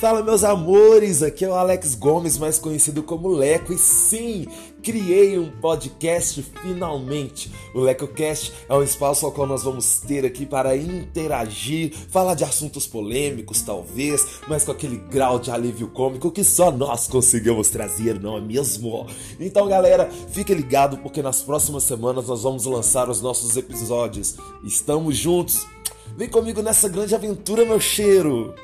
Fala meus amores, aqui é o Alex Gomes, mais conhecido como Leco, e sim, criei um podcast finalmente. O LecoCast é um espaço ao qual nós vamos ter aqui para interagir, falar de assuntos polêmicos talvez, mas com aquele grau de alívio cômico que só nós conseguimos trazer, não é mesmo? Então galera, fique ligado porque nas próximas semanas nós vamos lançar os nossos episódios. Estamos juntos! Vem comigo nessa grande aventura, meu cheiro!